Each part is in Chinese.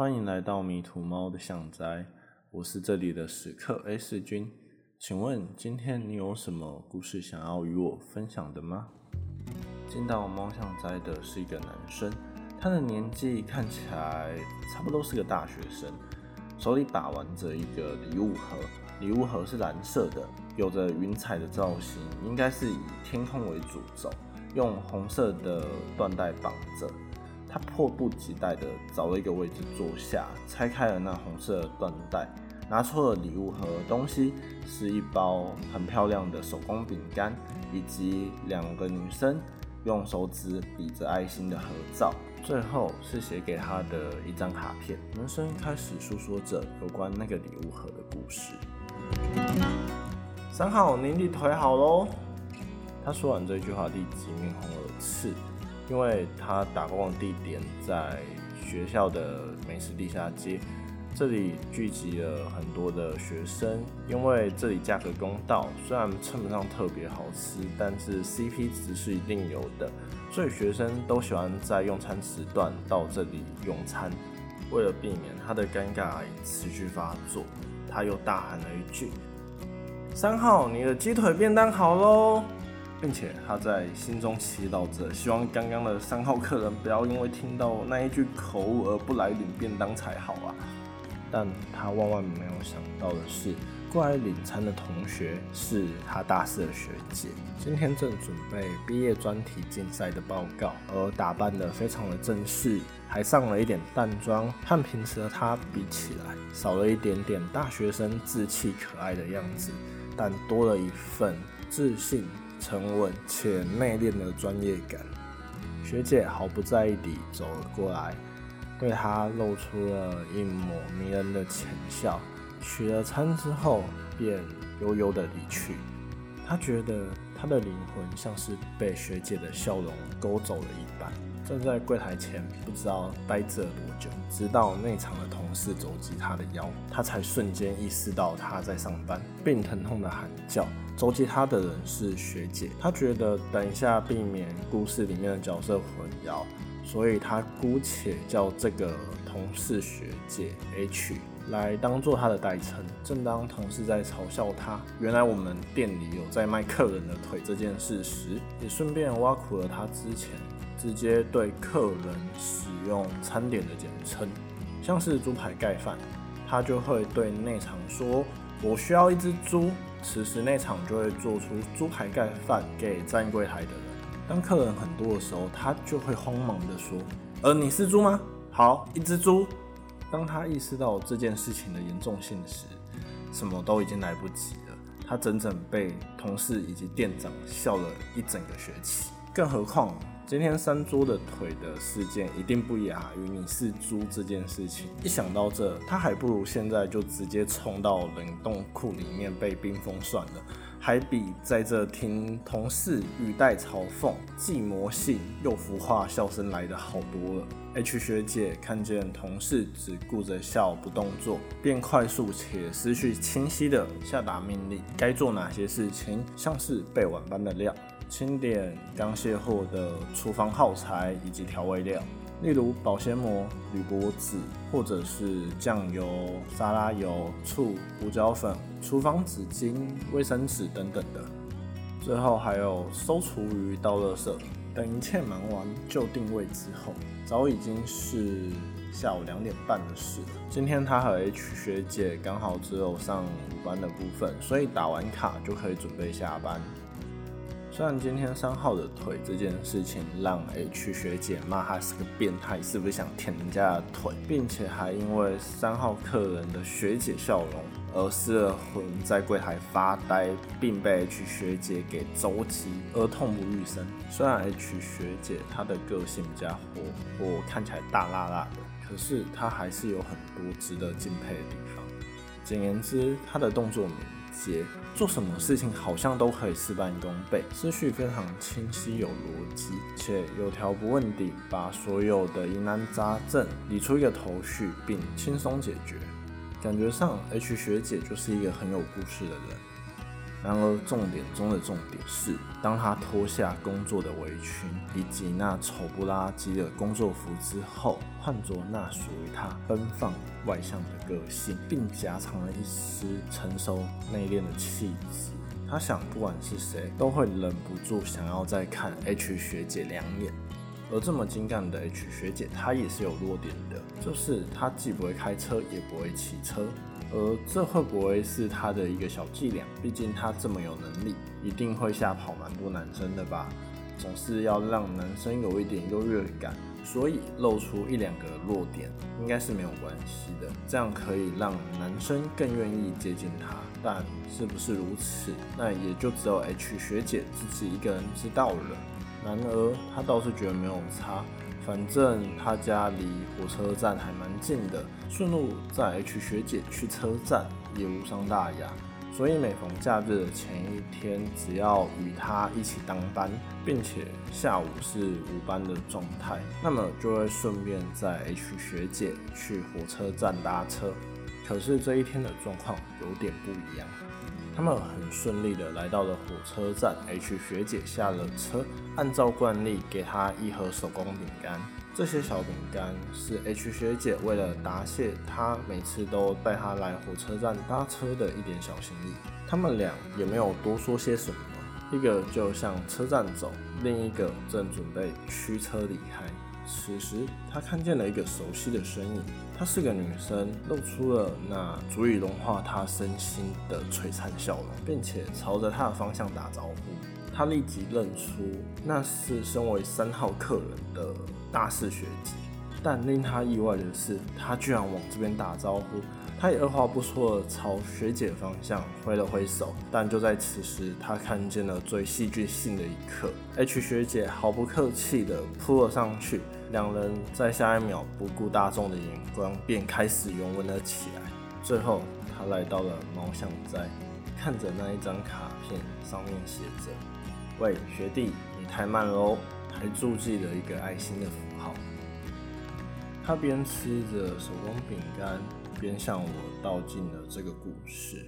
欢迎来到迷途猫的巷宅，我是这里的食客 S 君。请问今天你有什么故事想要与我分享的吗？进到猫巷宅的是一个男生，他的年纪看起来差不多是个大学生，手里把玩着一个礼物盒，礼物盒是蓝色的，有着云彩的造型，应该是以天空为主轴，用红色的缎带绑着。他迫不及待地找了一个位置坐下，拆开了那红色的缎带，拿出了礼物盒，东西是一包很漂亮的手工饼干，以及两个女生用手指比着爱心的合照，最后是写给他的一张卡片。男生开始诉说着有关那个礼物盒的故事。三号，您的腿好喽。他说完这句话，立即面红耳赤。因为他打工的地点在学校的美食地下街，这里聚集了很多的学生。因为这里价格公道，虽然称不上特别好吃，但是 CP 值是一定有的，所以学生都喜欢在用餐时段到这里用餐。为了避免他的尴尬持续发作，他又大喊了一句：“三号，你的鸡腿便当好喽！”并且他在心中祈祷着，希望刚刚的三号客人不要因为听到那一句口误而不来领便当才好啊！但他万万没有想到的是，过来领餐的同学是他大四的学姐，今天正准备毕业专题竞赛的报告，而打扮得非常的正式，还上了一点淡妆，和平时的他比起来，少了一点点大学生稚气可爱的样子，但多了一份自信。沉稳且内敛的专业感，学姐毫不在意地走了过来，对他露出了一抹迷人的浅笑。取了餐之后，便悠悠地离去。他觉得他的灵魂像是被学姐的笑容勾走了一般。站在柜台前，不知道呆着多久，直到内场的同事肘击他的腰，他才瞬间意识到他在上班，并疼痛的喊叫。肘击他的人是学姐，他觉得等一下避免故事里面的角色混淆，所以他姑且叫这个同事学姐 H 来当做他的代称。正当同事在嘲笑他原来我们店里有在卖客人的腿这件事时，也顺便挖苦了他之前。直接对客人使用餐点的简称，像是猪排盖饭，他就会对内场说：“我需要一只猪。”此时内场就会做出猪排盖饭给站柜台的人。当客人很多的时候，他就会慌忙的说：“呃，你是猪吗？好，一只猪。”当他意识到这件事情的严重性时，什么都已经来不及了。他整整被同事以及店长笑了一整个学期，更何况。今天三桌的腿的事件一定不亚于你是猪这件事情。一想到这，他还不如现在就直接冲到冷冻库里面被冰封算了，还比在这听同事语带嘲讽、既魔性又浮夸笑声来的好多了。H 学姐看见同事只顾着笑不动作，便快速且思绪清晰的下达命令：该做哪些事情，像是备晚班的料。清点刚卸货的厨房耗材以及调味料，例如保鲜膜、铝箔纸，或者是酱油、沙拉油、醋、胡椒粉、厨房纸巾、卫生纸等等的。最后还有收厨余、倒垃圾。等一切忙完就定位之后，早已经是下午两点半的事了。今天他和 H 学姐刚好只有上午班的部分，所以打完卡就可以准备下班。虽然今天三号的腿这件事情让 H 学姐骂他是个变态，是不是想舔人家的腿，并且还因为三号客人的学姐笑容而失了魂，在柜台发呆，并被 H 学姐给周击而痛不欲生。虽然 H 学姐她的个性比较活泼，看起来大辣辣的，可是她还是有很多值得敬佩的地方。简言之，她的动作姐。做什么事情好像都可以事半功倍，思绪非常清晰有逻辑，且有条不紊地把所有的疑难杂症理出一个头绪，并轻松解决。感觉上，H 学姐就是一个很有故事的人。然而，重点中的重点是当他脱下工作的围裙以及那丑不拉几的工作服之后，换着那属于他奔放外向的个性，并夹藏了一丝成熟内敛的气质。他想，不管是谁，都会忍不住想要再看 H 学姐两眼。而这么精干的 H 学姐，她也是有弱点的，就是她既不会开车，也不会骑车。而这会不会是她的一个小伎俩？毕竟她这么有能力，一定会吓跑蛮多男生的吧？总是要让男生有一点优越感，所以露出一两个弱点，应该是没有关系的。这样可以让男生更愿意接近她。但是不是如此？那也就只有 H 学姐自己一个人知道了。然而她倒是觉得没有差。反正他家离火车站还蛮近的，顺路载 H 学姐去车站也无伤大雅。所以每逢假日的前一天，只要与他一起当班，并且下午是无班的状态，那么就会顺便载 H 学姐去火车站搭车。可是这一天的状况有点不一样。他们很顺利的来到了火车站，H 学姐下了车，按照惯例给她一盒手工饼干。这些小饼干是 H 学姐为了答谢她每次都带她来火车站搭车的一点小心意。他们俩也没有多说些什么，一个就向车站走，另一个正准备驱车离开。此时，他看见了一个熟悉的身影。她是个女生，露出了那足以融化她身心的璀璨笑容，并且朝着她的方向打招呼。她立即认出那是身为三号客人的大四学姐。但令他意外的是，他居然往这边打招呼。他也二话不说的朝学姐方向挥了挥手。但就在此时，他看见了最戏剧性的一刻：H 学姐毫不客气的扑了上去。两人在下一秒不顾大众的眼光，便开始拥吻了起来。最后，他来到了猫巷斋，看着那一张卡片，上面写着：“喂，学弟，你太慢了哦。”还注记了一个爱心的符。他边吃着手工饼干，边向我道尽了这个故事。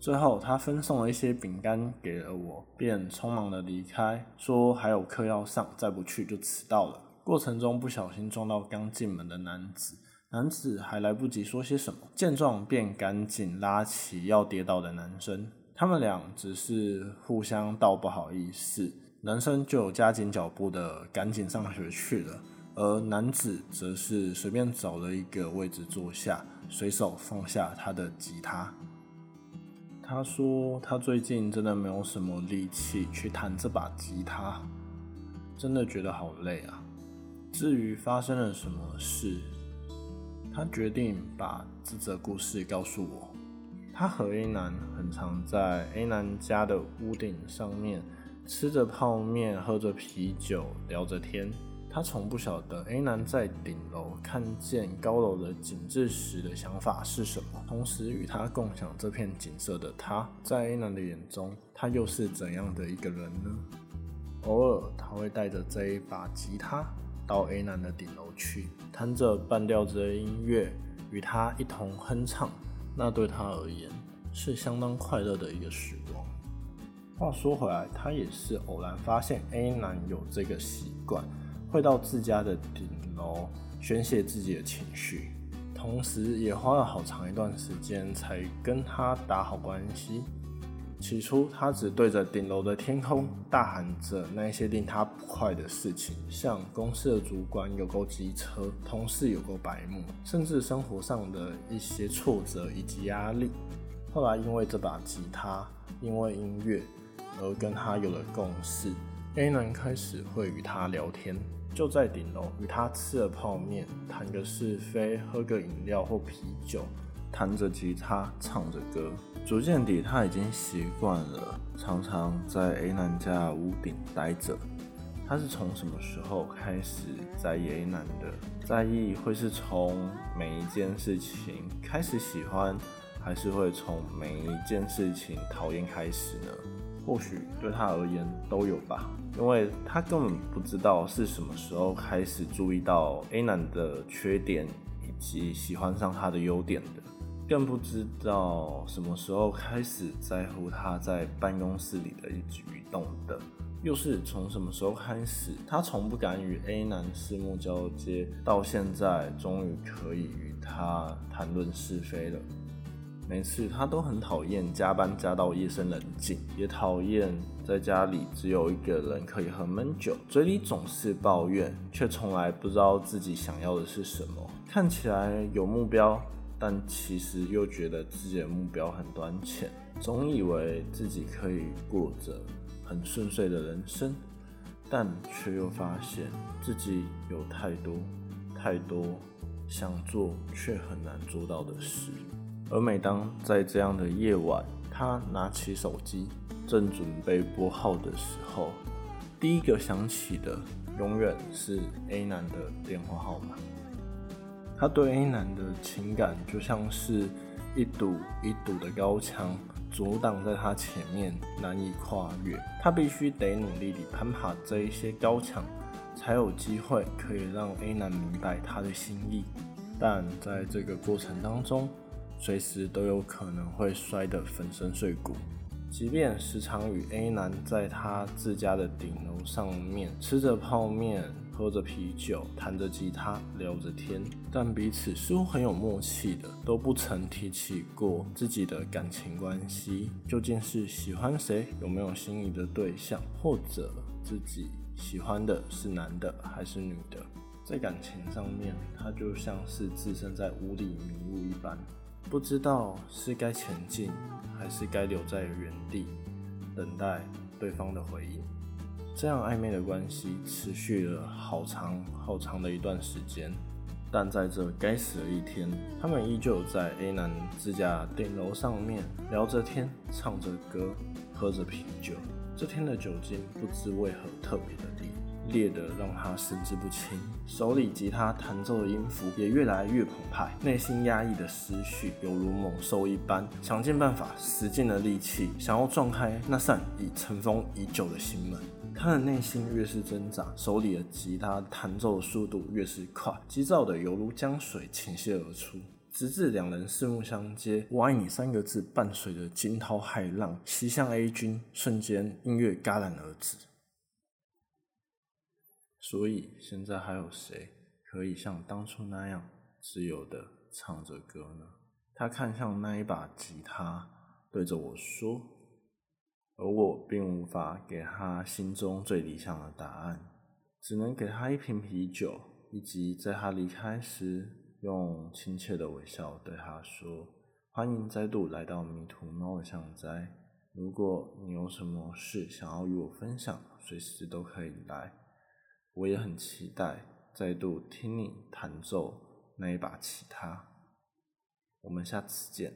最后，他分送了一些饼干给了我，便匆忙的离开，说还有课要上，再不去就迟到了。过程中不小心撞到刚进门的男子，男子还来不及说些什么，见状便赶紧拉起要跌倒的男生。他们俩只是互相道不好意思，男生就加紧脚步的赶紧上学去了，而男子则是随便找了一个位置坐下，随手放下他的吉他。他说他最近真的没有什么力气去弹这把吉他，真的觉得好累啊。至于发生了什么事，他决定把这则故事告诉我。他和 A 男很常在 A 男家的屋顶上面吃着泡面、喝着啤酒、聊着天。他从不晓得 A 男在顶楼看见高楼的景致时的想法是什么。同时与他共享这片景色的他，在 A 男的眼中，他又是怎样的一个人呢？偶尔他会带着这一把吉他。到 A 男的顶楼去，弹着半调子的音乐，与他一同哼唱，那对他而言是相当快乐的一个时光。话说回来，他也是偶然发现 A 男有这个习惯，会到自家的顶楼宣泄自己的情绪，同时也花了好长一段时间才跟他打好关系。起初，他只对着顶楼的天空大喊着那些令他不快的事情，像公司的主管有够机车，同事有够白目，甚至生活上的一些挫折以及压力。后来，因为这把吉他，因为音乐，而跟他有了共识。A 男开始会与他聊天，就在顶楼与他吃了泡面，谈个是非，喝个饮料或啤酒。弹着吉他，唱着歌，逐渐地他已经习惯了，常常在 A 男家屋顶待着。他是从什么时候开始在意 A 男的？在意会是从每一件事情开始喜欢，还是会从每一件事情讨厌开始呢？或许对他而言都有吧，因为他根本不知道是什么时候开始注意到 A 男的缺点，以及喜欢上他的优点的。更不知道什么时候开始在乎他在办公室里的一举一动的。又是从什么时候开始，他从不敢与 A 男四目交接，到现在终于可以与他谈论是非了。每次他都很讨厌加班加到夜深人静，也讨厌在家里只有一个人可以喝闷酒，嘴里总是抱怨，却从来不知道自己想要的是什么。看起来有目标，但其实又觉得自己的目标很短浅，总以为自己可以过着。很顺遂的人生，但却又发现自己有太多太多想做却很难做到的事。而每当在这样的夜晚，他拿起手机，正准备拨号的时候，第一个想起的永远是 A 男的电话号码。他对 A 男的情感就像是一堵一堵的高墙。阻挡在他前面，难以跨越。他必须得努力地攀爬这一些高墙，才有机会可以让 A 男明白他的心意。但在这个过程当中，随时都有可能会摔得粉身碎骨。即便时常与 A 男在他自家的顶楼上面吃着泡面。喝着啤酒，弹着吉他，聊着天，但彼此似乎很有默契的，都不曾提起过自己的感情关系，究竟是喜欢谁，有没有心仪的对象，或者自己喜欢的是男的还是女的，在感情上面，他就像是置身在雾里迷路一般，不知道是该前进，还是该留在原地，等待对方的回应。这样暧昧的关系持续了好长好长的一段时间，但在这该死的一天，他们依旧在 A 男自家顶楼上面聊着天，唱着歌，喝着啤酒。这天的酒精不知为何特别的低，烈的让他神志不清，手里吉他弹奏的音符也越来越澎湃，内心压抑的思绪犹如猛兽一般，想尽办法，使尽了力气，想要撞开那扇已尘封已久的心门。他的内心越是挣扎，手里的吉他弹奏的速度越是快，急躁的犹如江水倾泻而出，直至两人四目相接，“我爱你”三个字伴随着惊涛骇浪袭向 A 君，瞬间音乐戛然而止。所以现在还有谁可以像当初那样自由的唱着歌呢？他看向那一把吉他，对着我说。而我并无法给他心中最理想的答案，只能给他一瓶啤酒，以及在他离开时用亲切的微笑对他说：“欢迎再度来到迷途猫的巷斋。如果你有什么事想要与我分享，随时都可以来。我也很期待再度听你弹奏那一把吉他。我们下次见。”